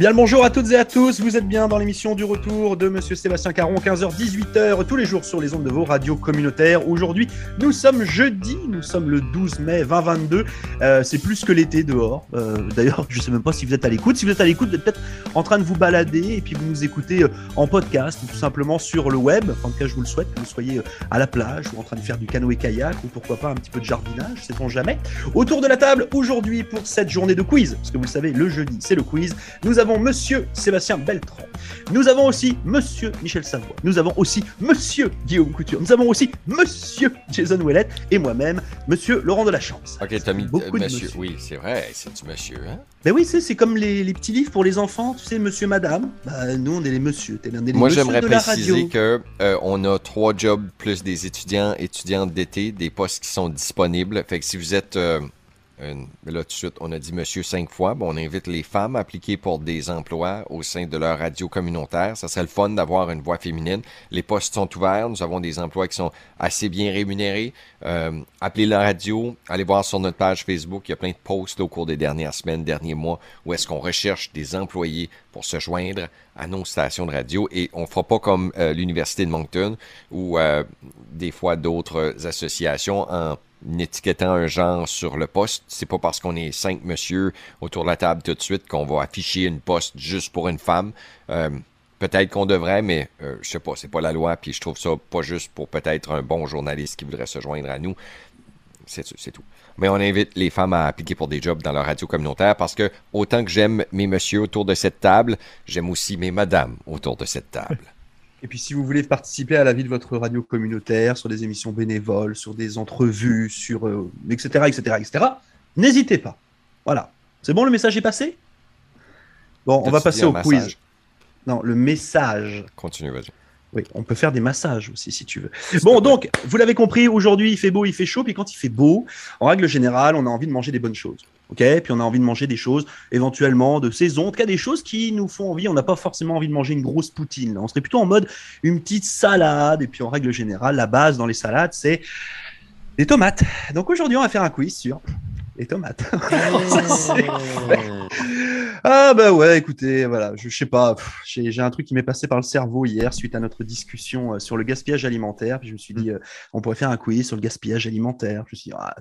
Bien le bonjour à toutes et à tous, vous êtes bien dans l'émission du retour de Monsieur Sébastien Caron, 15h, 18h, tous les jours sur les ondes de vos radios communautaires. Aujourd'hui, nous sommes jeudi, nous sommes le 12 mai 2022, euh, c'est plus que l'été dehors. Euh, D'ailleurs, je sais même pas si vous êtes à l'écoute. Si vous êtes à l'écoute, vous êtes peut-être en train de vous balader et puis vous nous écoutez euh, en podcast ou tout simplement sur le web. En tout cas, je vous le souhaite, que vous soyez à la plage ou en train de faire du canoë-kayak ou pourquoi pas un petit peu de jardinage, sait-on jamais. Autour de la table, aujourd'hui, pour cette journée de quiz, parce que vous le savez, le jeudi, c'est le quiz, nous avons Monsieur Sébastien Beltran. Nous avons aussi Monsieur Michel Savoie. Nous avons aussi Monsieur Guillaume Couture. Nous avons aussi Monsieur Jason Ouellet et moi-même, Monsieur Laurent de la Chance. Ok, t'as mis Beaucoup de monsieur. monsieur. Oui, c'est vrai, c'est du monsieur. Hein? Ben oui, c'est comme les, les petits livres pour les enfants, tu sais, Monsieur, Madame. Bah, nous, on est les Monsieur. Moi, j'aimerais de préciser que euh, on a trois jobs plus des étudiants, étudiantes d'été, des postes qui sont disponibles. Fait que si vous êtes euh, une- là tout de suite, on a dit monsieur cinq fois. Bon, on invite les femmes à appliquer pour des emplois au sein de leur radio communautaire. Ça serait le fun d'avoir une voix féminine. Les postes sont ouverts. Nous avons des emplois qui sont assez bien rémunérés. Euh, appelez la radio. Allez voir sur notre page Facebook. Il y a plein de posts au cours des dernières semaines, derniers mois, où est-ce qu'on recherche des employés pour se joindre à nos stations de radio. Et on fera pas comme euh, l'Université de Moncton ou euh, des fois d'autres associations en étiquetant un genre sur le poste. C'est pas parce qu'on est cinq monsieur autour de la table tout de suite qu'on va afficher une poste juste pour une femme. Euh, peut-être qu'on devrait, mais euh, je sais pas, c'est pas la loi. Puis je trouve ça pas juste pour peut-être un bon journaliste qui voudrait se joindre à nous. C'est c'est tout. Mais on invite les femmes à appliquer pour des jobs dans leur radio communautaire parce que autant que j'aime mes messieurs autour de cette table, j'aime aussi mes madames autour de cette table. Et puis, si vous voulez participer à la vie de votre radio communautaire, sur des émissions bénévoles, sur des entrevues, sur euh, etc., etc., etc., n'hésitez pas. Voilà. C'est bon, le message est passé? Bon, on va passer au quiz. massage? Non, le message. Continue, vas-y. Oui, on peut faire des massages aussi si tu veux. Bon, donc, vous l'avez compris, aujourd'hui il fait beau, il fait chaud, puis quand il fait beau, en règle générale, on a envie de manger des bonnes choses. Ok Puis on a envie de manger des choses éventuellement de saison, en tout cas des choses qui nous font envie. On n'a pas forcément envie de manger une grosse poutine. On serait plutôt en mode une petite salade. Et puis en règle générale, la base dans les salades, c'est des tomates. Donc aujourd'hui, on va faire un quiz sur les tomates. Ah bah ouais, écoutez, voilà, je, je sais pas, j'ai un truc qui m'est passé par le cerveau hier suite à notre discussion euh, sur le gaspillage alimentaire. Puis je me suis dit, euh, on pourrait faire un quiz sur le gaspillage alimentaire. Je me suis dit, ah,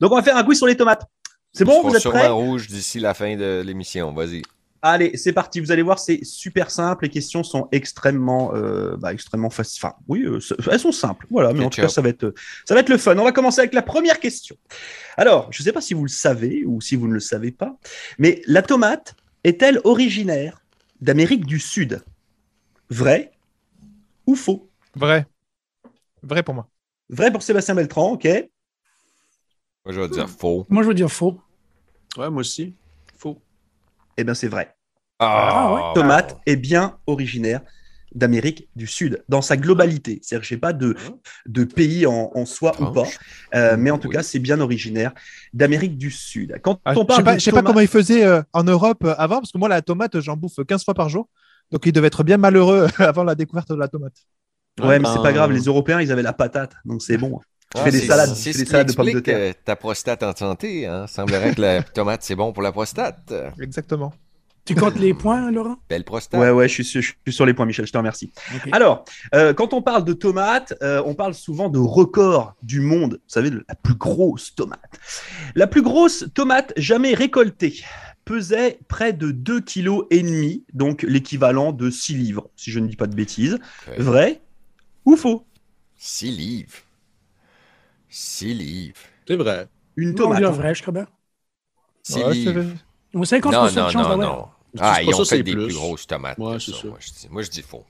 donc on va faire un quiz sur les tomates. C'est bon, vous êtes sûrement prêts? rouge d'ici la fin de l'émission. Vas-y. Allez, c'est parti. Vous allez voir, c'est super simple. Les questions sont extrêmement, euh, bah, extrêmement faciles. Enfin, oui, euh, elles sont simples. Voilà, mais en tout cas, ça va être, ça va être le fun. On va commencer avec la première question. Alors, je ne sais pas si vous le savez ou si vous ne le savez pas, mais la tomate est-elle originaire d'Amérique du Sud? Vrai ou faux? Vrai. Vrai pour moi. Vrai pour Sébastien Beltran, ok. Moi, je vais dire faux. Moi, je veux dire faux. Ouais, moi aussi. Faux. Eh bien, c'est vrai. Ah ouais. Ah, tomate est bien originaire d'Amérique du Sud, dans sa globalité. C'est-à-dire que je n'ai pas de, de pays en, en soi ou pas, euh, mais en tout Oui. cas, c'est bien originaire d'Amérique du Sud. Quand Ah, on je sais parle pas, de je sais pas tomate- comment ils faisaient euh, en Europe euh, avant, parce que moi, la tomate, j'en bouffe 15 fois par jour. Donc, ils devaient être bien malheureux avant la découverte de la tomate. Ouais, mais c'est pas grave, les Européens, ils avaient la patate, donc c'est bon. Tu Ah, fais des salades, tu fais des salades de pommes de terre. euh, ta prostate en santé. Hein? Semblerait que la tomate, c'est bon pour la prostate. Exactement. Tu comptes les points, Laurent? Belle prostate. Ouais, ouais, je suis, sur- je suis sur les points, Michel, je te remercie. Alors, euh, quand on parle de tomates, euh, on parle souvent de record du monde. Vous savez, la plus grosse tomate. La plus grosse tomate jamais récoltée pesait près de 2,5 kg, et demi, donc l'équivalent de 6 livres, si je ne dis pas de bêtises. Vrai ou faux? 6 livres. 6 livres. C'est vrai. Une tomate. hein. vrai, je crois bien. 6 Ouais, livres. c'est- Ou 50% Non, de non, chance non, d'avoir. non. Ah, ils ont ça, fait des plus plus. grosses tomates. Ouais, que c'est ça. ça. Moi, je dis, moi, je dis faux.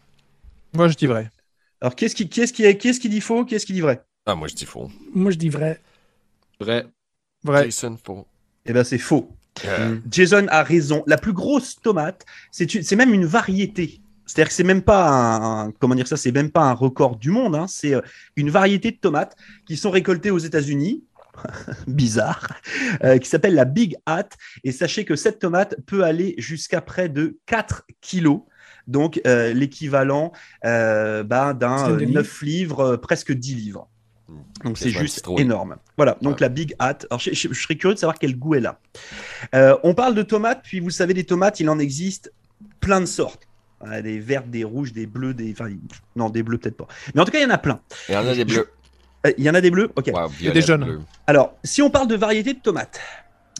Moi, je dis vrai. Alors, qu'est-ce qui, qu'est-ce qui, qu'est-ce qui dit faux Qu'est-ce qui dit vrai? Ah, moi, je dis faux. Moi, je dis vrai. Vrai. Vrai. Jason, faux. Eh bien, c'est faux. Euh, Jason a raison. La plus grosse tomate, c'est même une variété. C'est-à-dire que c'est même pas un, un- comment dire ça, c'est même pas un record du monde. hein. C'est euh, une variété de tomates qui sont récoltées aux États-Unis. Bizarre, euh, qui s'appelle la Big Hat. Et sachez que cette tomate peut aller jusqu'à près de 4 kilos. Donc, euh, l'équivalent euh, bah, d'un C'est de euh, livres. 9 livres, euh, presque 10 livres. Donc c'est juste énorme. Voilà, donc Ouais. la Big Hat. Alors je, je- je serais curieux de savoir quel goût elle a. Euh, on parle de tomates, puis vous savez, des tomates, il en existe plein de sortes. Des vertes, des rouges, des bleus, des. Enfin, non, des bleus peut-être pas. Mais en tout cas, il y en a plein. Il y en a des bleus. Euh, Il y en a des bleus? Ok. Ouais, des violet, jaunes. bleu. Alors, si on parle de variété de tomates,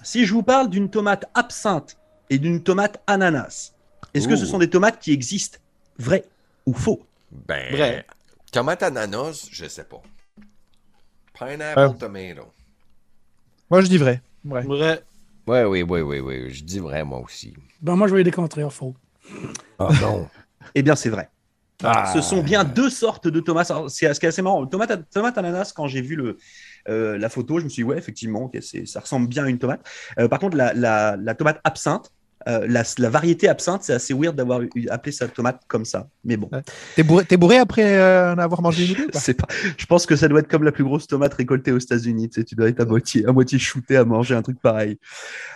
si je vous parle d'une tomate absinthe et d'une tomate ananas, est-ce que ce sont des tomates qui existent Vrai ou faux? Ben, Vrai. tomate ananas, je sais pas. Pineapple Euh. tomato. Moi, je dis vrai. Ouais. Vrai. Ouais, oui, oui, oui, oui. Je dis vrai, moi aussi. Ben, moi, je vais les contraires, faux. Ah non. Eh bien, c'est vrai. Ah. Ce sont bien deux sortes de tomates. C'est ce qui est assez marrant. Tomate, tomate ananas, quand j'ai vu le, euh, la photo, je me suis dit, ouais, effectivement, ça ressemble bien à une tomate. Euh, par contre, la, la- la tomate absinthe, euh, la, la variété absinthe, c'est assez weird d'avoir appelé sa tomate comme ça. Mais bon, T'es bourré, après euh, en avoir mangé une deux ou pas je pense que ça doit être comme la plus grosse tomate récoltée aux États-Unis. Tu, sais, tu dois être à moitié, à moitié shooté à manger un truc pareil.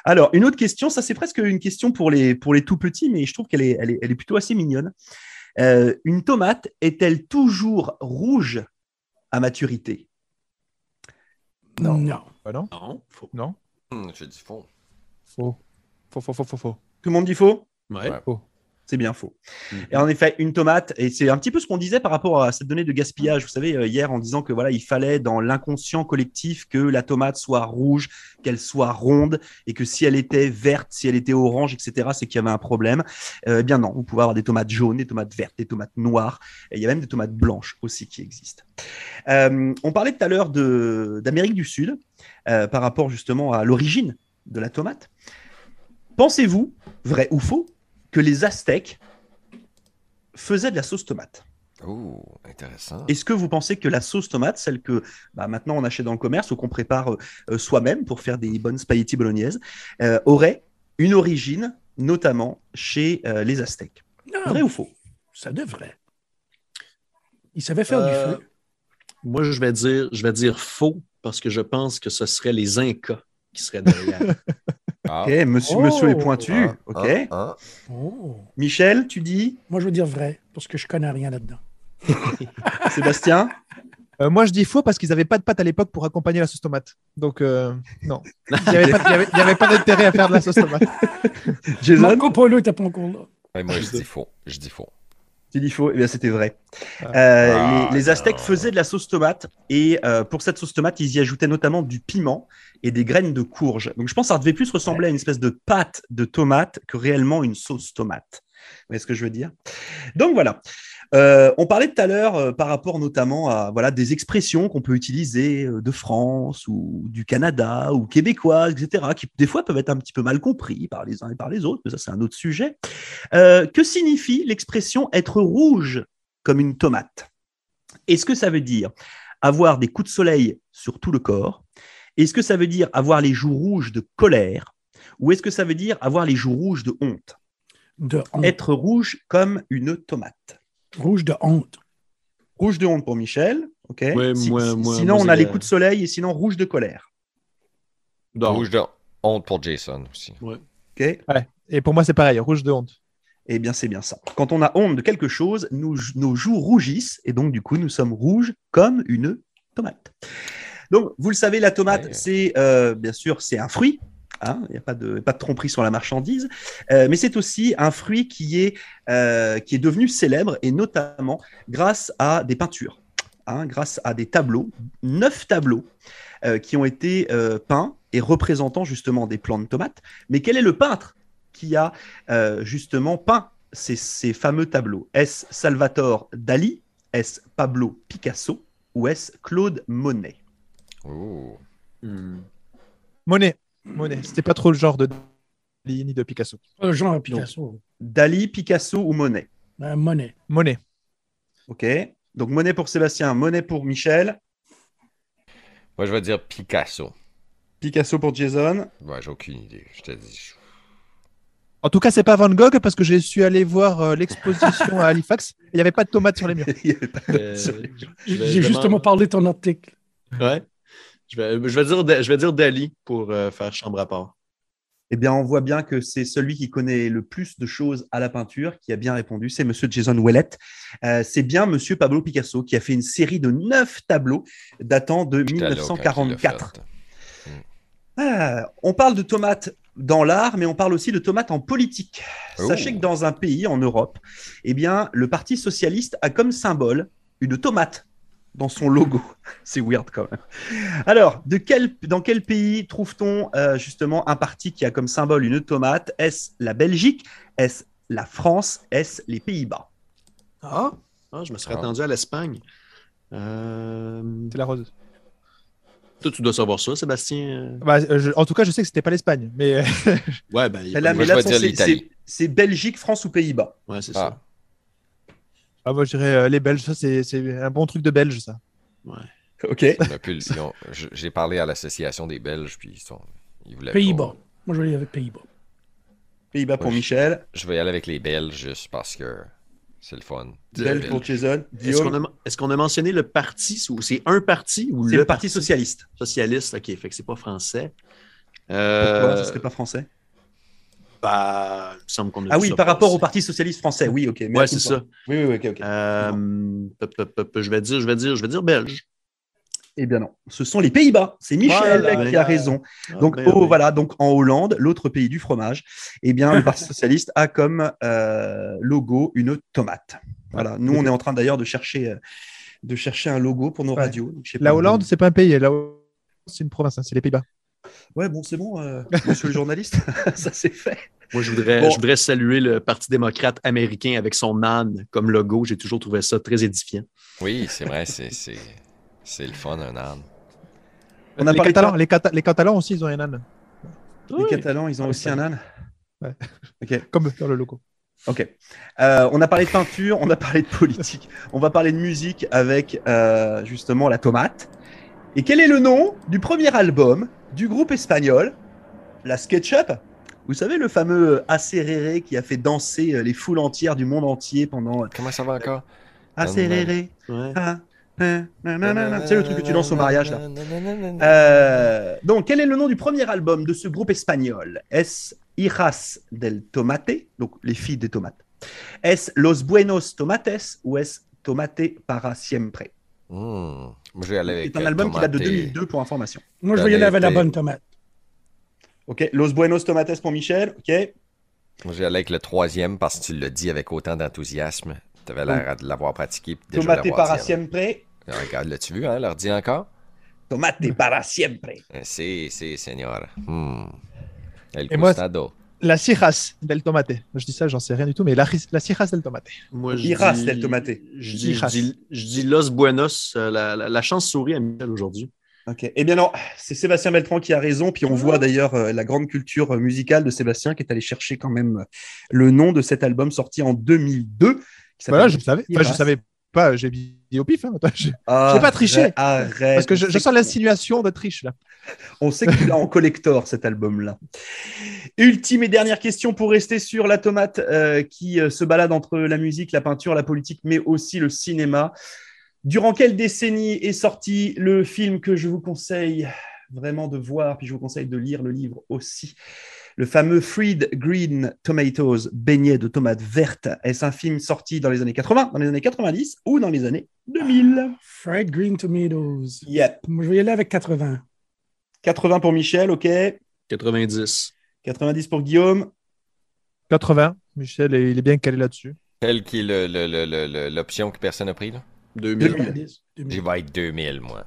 Alors, une autre question, ça c'est presque une question pour les, pour les tout petits, mais je trouve qu'elle est, elle est, elle est plutôt assez mignonne. Euh, une tomate est-elle toujours rouge à maturité? Non. Non. Bah non, Non. Faux. non. Hmm, je dis faux. Faux. Faux, faux, faux, faux, faux. Tout le monde dit faux? Ouais. Ouais. C'est bien faux. Mhm. Et en effet, une tomate, et c'est un petit peu ce qu'on disait par rapport à cette donnée de gaspillage, vous savez, euh, hier, en disant que voilà, il fallait dans l'inconscient collectif que la tomate soit rouge, qu'elle soit ronde, et que si elle était verte, si elle était orange, etc., c'est qu'il y avait un problème. Euh, eh bien non, vous pouvez avoir des tomates jaunes, des tomates vertes, des tomates noires, et il y a même des tomates blanches aussi qui existent. Euh, on parlait tout à l'heure d'Amérique du Sud, euh, par rapport justement à l'origine de la tomate. Pensez-vous, vrai ou faux, que les Aztèques faisaient de la sauce tomate? Oh, intéressant. Est-ce que vous pensez que la sauce tomate, celle que bah, maintenant on achète dans le commerce ou qu'on prépare euh, euh, soi-même pour faire des bonnes spaghettis bolognaises, euh, aurait une origine notamment chez euh, les Aztèques? Non, Vrai ou faux? Ça devrait. Il savait faire Euh, du feu. Moi, je vais dire, je vais dire faux parce que je pense que ce serait les Incas qui seraient derrière. Ah, Ok, monsieur, Oh. monsieur est pointu. ah, ok. ah, ah. Oh. Michel, tu dis? Moi, je veux dire vrai, parce que je connais rien là-dedans. Sébastien? Euh, moi, je dis faux parce qu'ils n'avaient pas de pâte à l'époque pour accompagner la sauce tomate. Donc, euh, non. Il n'y avait pas, d'intérêt à faire de la sauce tomate. Jason? Marco Polo n'était pas encore là. Ouais, moi, je dis faux. Je dis faux. Tu dis faux, eh bien c'était vrai. Ah. Euh, Ah, les, les Aztèques non. faisaient de la sauce tomate et euh, pour cette sauce tomate, ils y ajoutaient notamment du piment et des graines de courge. Donc je pense que ça devait plus ressembler à une espèce de pâte de tomate que réellement une sauce tomate. Vous voyez ce que je veux dire? Donc voilà. Euh, on parlait tout à l'heure euh, par rapport notamment à voilà des expressions qu'on peut utiliser euh, de France ou du Canada ou québécoises, etc., qui des fois peuvent être un petit peu mal compris par les uns et par les autres, mais ça c'est un autre sujet. Que signifie l'expression être rouge comme une tomate? Est-ce que ça veut dire avoir des coups de soleil sur tout le corps? Est-ce que ça veut dire avoir les joues rouges de colère? Ou est-ce que ça veut dire avoir les joues rouges de honte? De honte. Être rouge comme une tomate. Rouge de honte. Rouge de honte pour Michel. ok Ouais, Si- moi- si- moi- sinon, moi, on a les coups de soleil et sinon rouge de colère. Donc, Rouge de honte pour Jason aussi. ok Ouais. Et pour moi, c'est pareil, rouge de honte. Eh bien, c'est bien ça. Quand on a honte de quelque chose, nous, nos joues rougissent et donc, du coup, nous sommes rouges comme une tomate. Donc, vous le savez, la tomate, Ouais. c'est euh, bien sûr, c'est un fruit. Hein, Il n'y a pas de, pas de tromperie sur la marchandise. Euh, mais c'est aussi un fruit qui est, euh, qui est devenu célèbre et notamment grâce à des peintures, hein, grâce à des tableaux, neuf tableaux euh, qui ont été euh, peints et représentant justement des plants de tomates. Mais quel est le peintre qui a euh, justement peint ces, ces fameux tableaux? Est-ce Salvatore Dali? Est-ce Pablo Picasso? Ou est-ce Claude Monet? Oh. hmm. Monet. Monet. C'était pas trop le genre de Dali ni de Picasso. Le genre Picasso. Dali, Picasso ou Monet? Ben, monnaie. Monet. Ok. Donc Monet pour Sébastien, Monet pour Michel, Moi, je vais dire Picasso. Picasso pour Jason. Ouais, j'ai aucune idée. Je te dis. En tout cas, c'est pas Van Gogh parce que j'ai su aller voir euh, l'exposition à Halifax. et Il n'y avait pas de tomates sur les murs. Il y avait pas- Euh, je vais- je vais J'ai justement parlé de ton article. Ouais. Je vais, je vais dire, je vais dire Dali pour euh, faire chambre à part. Eh bien, on voit bien que c'est celui qui connaît le plus de choses à la peinture qui a bien répondu. C'est Monsieur Jason Ouellet. Euh, c'est bien Monsieur Pablo Picasso qui a fait une série de neuf tableaux datant de J'étais là quand il l'a 1944. fait. Ah, on parle de tomates dans l'art, mais on parle aussi de tomates en politique. Oh. Sachez que dans un pays en Europe, eh bien, le Parti socialiste a comme symbole une tomate dans son logo. C'est weird quand même. Alors, de quel, dans quel pays trouve-t-on euh, justement un parti qui a comme symbole une tomate Est-ce la Belgique? Est-ce la France? Est-ce les Pays-Bas? Ah, Ah, je me serais Ah. attendu à l'Espagne. Euh, C'est la rose. Toi, tu dois savoir ça, Sébastien. Bah, euh, je- en tout cas, je sais que c'était pas l'Espagne, mais euh, Ouais, ben, là, mais je là, c'est- l'Italie. c'est c'est Belgique, France ou Pays-Bas Ouais, c'est Ah. Ah, moi je dirais euh, les Belges. Ça, c'est c'est un bon truc de Belge, ça. ça. Ouais. Ok. J'ai parlé à l'association des Belges, puis ils, sont, ils voulaient pas. Pays-Bas. Moi, je vais aller avec Pays-Bas. Pays-Bas pour. Michel, Je vais y aller avec les Belges juste parce que c'est le fun. Belge pour Jason, Est-ce qu'on a, mentionné le parti ou c'est un parti ou C'est le le Parti socialiste. socialiste? Ok, fait que c'est pas français. Pourquoi? Euh, Ce serait pas français bah, il me semble qu'on a Ah oui, par rapport au. Parti socialiste français, oui, ok. Ouais, c'est ça. Oui, oui, ok, ok. Euh, je vais dire, je vais dire, je vais dire belge. Eh bien non, ce sont les Pays-Bas. C'est Michel Voilà. qui a raison. Donc, Ah, ben, oh, voilà, donc en Hollande, l'autre pays du fromage, eh bien, le Parti socialiste a comme euh, logo une tomate. Voilà. Nous, on est en train d'ailleurs de chercher, euh, de chercher un logo pour nos Ouais. radios. Donc, La pas. Hollande, c'est pas un pays. La Hollande, c'est une province. hein, c'est les Pays-Bas. Ouais, bon, c'est bon, euh, monsieur le journaliste, ça c'est fait. Moi, je voudrais, Bon. je voudrais saluer le Parti démocrate américain avec son âne comme logo. J'ai toujours trouvé ça très édifiant. Oui, c'est vrai, c'est c'est- c'est le fun, un âne. On a les, Catalans, les, Cata- les Catalans aussi, ils ont un âne, Les Catalans, ils ont aussi un âne? Ouais. Ok. comme dans le logo. Ok. Euh, on a parlé de peinture, on a parlé de politique, on va parler de musique avec euh, justement la tomate. Et quel est le nom du premier album du groupe espagnol, la SketchUp? Vous savez, le fameux Acerere qui a fait danser euh, les foules entières du monde entier pendant euh, Comment ça va encore? Acerere. Ouais. ah, ah, nanana. C'est le truc que tu danses au mariage là. Euh, donc, quel est le nom du premier album de ce groupe espagnol? Est-ce Hijas del Tomate, donc les filles des tomates Est-ce Los Buenos Tomates ou est-ce Tomate para siempre? Moi, je vais aller avec C'est un euh, album qui date de Tomate. 2002 pour information. Moi, je vais y aller avec la bonne tomate. Ok, Los Buenos Tomates pour Michel. Ok, Moi, je vais aller avec le troisième parce que tu l'as dit avec autant d'enthousiasme. Tu avais l'air de l'avoir pratiqué. Tomate para dit. siempre. Regarde, l'as-tu vu, hein? Leur dit encore? Tomate para siempre. Eh, Si, si, señor. Hmm. El Et moi. La Cijas del Tomate. Je dis ça, j'en sais rien du tout, mais la, la Cijas del Tomate. Moi, je Iras dis- del tomate. Je dis, je dis, je dis Los Buenos. euh, La, la- la chance sourit à Michel aujourd'hui. Ok, eh bien non, c'est Sébastien Beltran qui a raison. Puis on voit d'ailleurs euh, la grande culture euh, musicale de Sébastien qui est allé chercher quand même le nom de cet album sorti en 2002. qui s'appelle Voilà, je savais. Enfin, je savais pas, j'ai dit au pif. Hein, je- Ah, J'ai pas triché. Arrête. Parce que je, sens l'insinuation de triche là. On sait que tu l'as en collector cet album-là. Ultime et dernière question pour rester sur la tomate euh, qui euh, se balade entre la musique, la peinture, la politique, mais aussi le cinéma. Durant quelle décennie est sorti le film que je vous conseille vraiment de voir, puis je vous conseille de lire le livre aussi? Le fameux Fried Green Tomatoes, beignet de tomates vertes. Est-ce un film sorti dans les années 80, dans les années 90 ou dans les années 2000 Fried green tomatoes. Yep. Moi, je vais y aller avec 80. 80 pour Michel, ok. 90. 90 pour Guillaume. 80. Michel, il est bien calé là-dessus. Quelle qui est l'option que personne n'a pris, là? 2000. 90. J'y vais avec 2000, moi.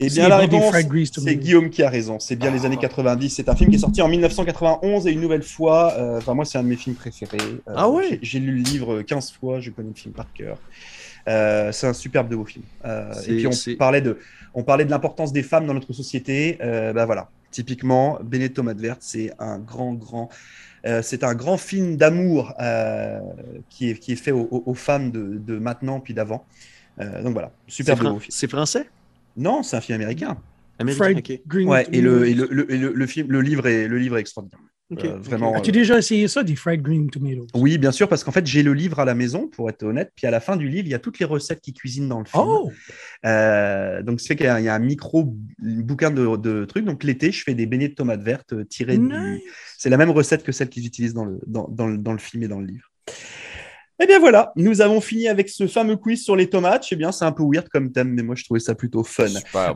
Eh bien, la réponse, c'est me. Guillaume qui a raison. C'est bien les années 90. C'est un film qui est sorti en 1991 et une nouvelle fois. euh, Enfin, moi, c'est un de mes films préférés. Euh, Ah ouais? j'ai- lu le livre 15 fois. Je connais le film par cœur. Euh, c'est un superbe de beau film. Et puis, on parlait de, on parlait de l'importance des femmes dans notre société. Bah voilà. Typiquement, Tomate Verte, c'est un grand, grand. euh, c'est un grand film d'amour euh, qui, est, qui est fait aux, femmes de, de maintenant puis d'avant. Euh, donc voilà, superbe de beau film. c'est français? Non, c'est un film américain. Américain? Green Ouais, et le, tomatoes. et le, le, et le- le film, le livre est, le livre est extraordinaire. Ok. Euh, vraiment. As-tu déjà essayé ça, des fried green tomatoes? Oui, bien sûr, parce qu'en fait, j'ai le livre à la maison, pour être honnête. Puis à la fin du livre, il y a toutes les recettes qui cuisinent dans le film. Oh! Euh, donc, ce fait qu'il y a il y a un micro bouquin de, de trucs. Donc, l'été, je fais des beignets de tomates vertes euh, tirées du. C'est la même recette que celle qu'ils utilisent dans le, dans, dans le, dans le film et dans le livre. Eh bien voilà, nous avons fini avec ce fameux quiz sur les tomates. Sais bien, c'est un peu weird comme thème, mais moi je trouvais ça plutôt fun.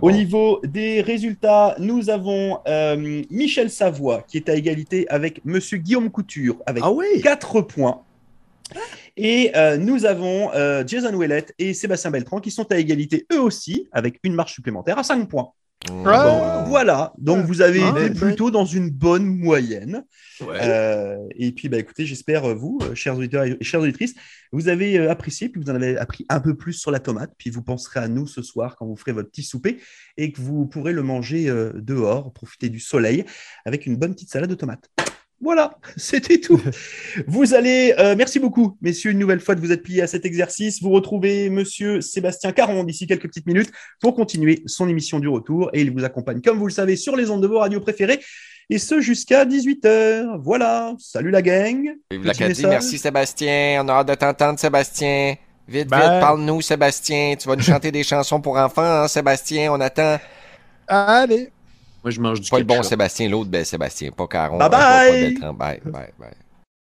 Au niveau des résultats, nous avons euh, Michel Savoie qui est à égalité avec Monsieur Guillaume Couture avec Ah oui? 4 points. Et euh, nous avons euh, Jason Ouellette et Sébastien Beltran qui sont à égalité eux aussi avec une marche supplémentaire à 5 points. Ah. Bon, voilà, donc vous avez Ah, été plutôt dans une bonne moyenne. Ouais. Euh, et puis, bah, écoutez, j'espère, euh, vous, euh, chers auditeurs et chères auditrices, vous avez apprécié, puis vous en avez appris un peu plus sur la tomate, puis vous penserez à nous ce soir quand vous ferez votre petit souper et que vous pourrez le manger euh, dehors, profiter du soleil avec une bonne petite salade de tomates. Voilà, c'était tout. vous allez, euh, merci beaucoup, messieurs, une nouvelle fois de vous être pliés à cet exercice. Vous retrouvez monsieur Sébastien Caron d'ici quelques petites minutes pour continuer son émission du retour et il vous accompagne, comme vous le savez, sur les ondes de vos radios préférées et ce jusqu'à 18h. Voilà, salut la gang. Message. merci Sébastien. On a hâte de t'entendre, Sébastien. Vite, Bye. vite, parle-nous, Sébastien. Tu vas nous chanter des chansons pour enfants, hein, Sébastien. On attend. Allez. Moi, je mange du Pas le bon. Sébastien, l'autre bel Sébastien, pas Caron. Bye pas- pas bye. Beltran. Bye, bye, bye.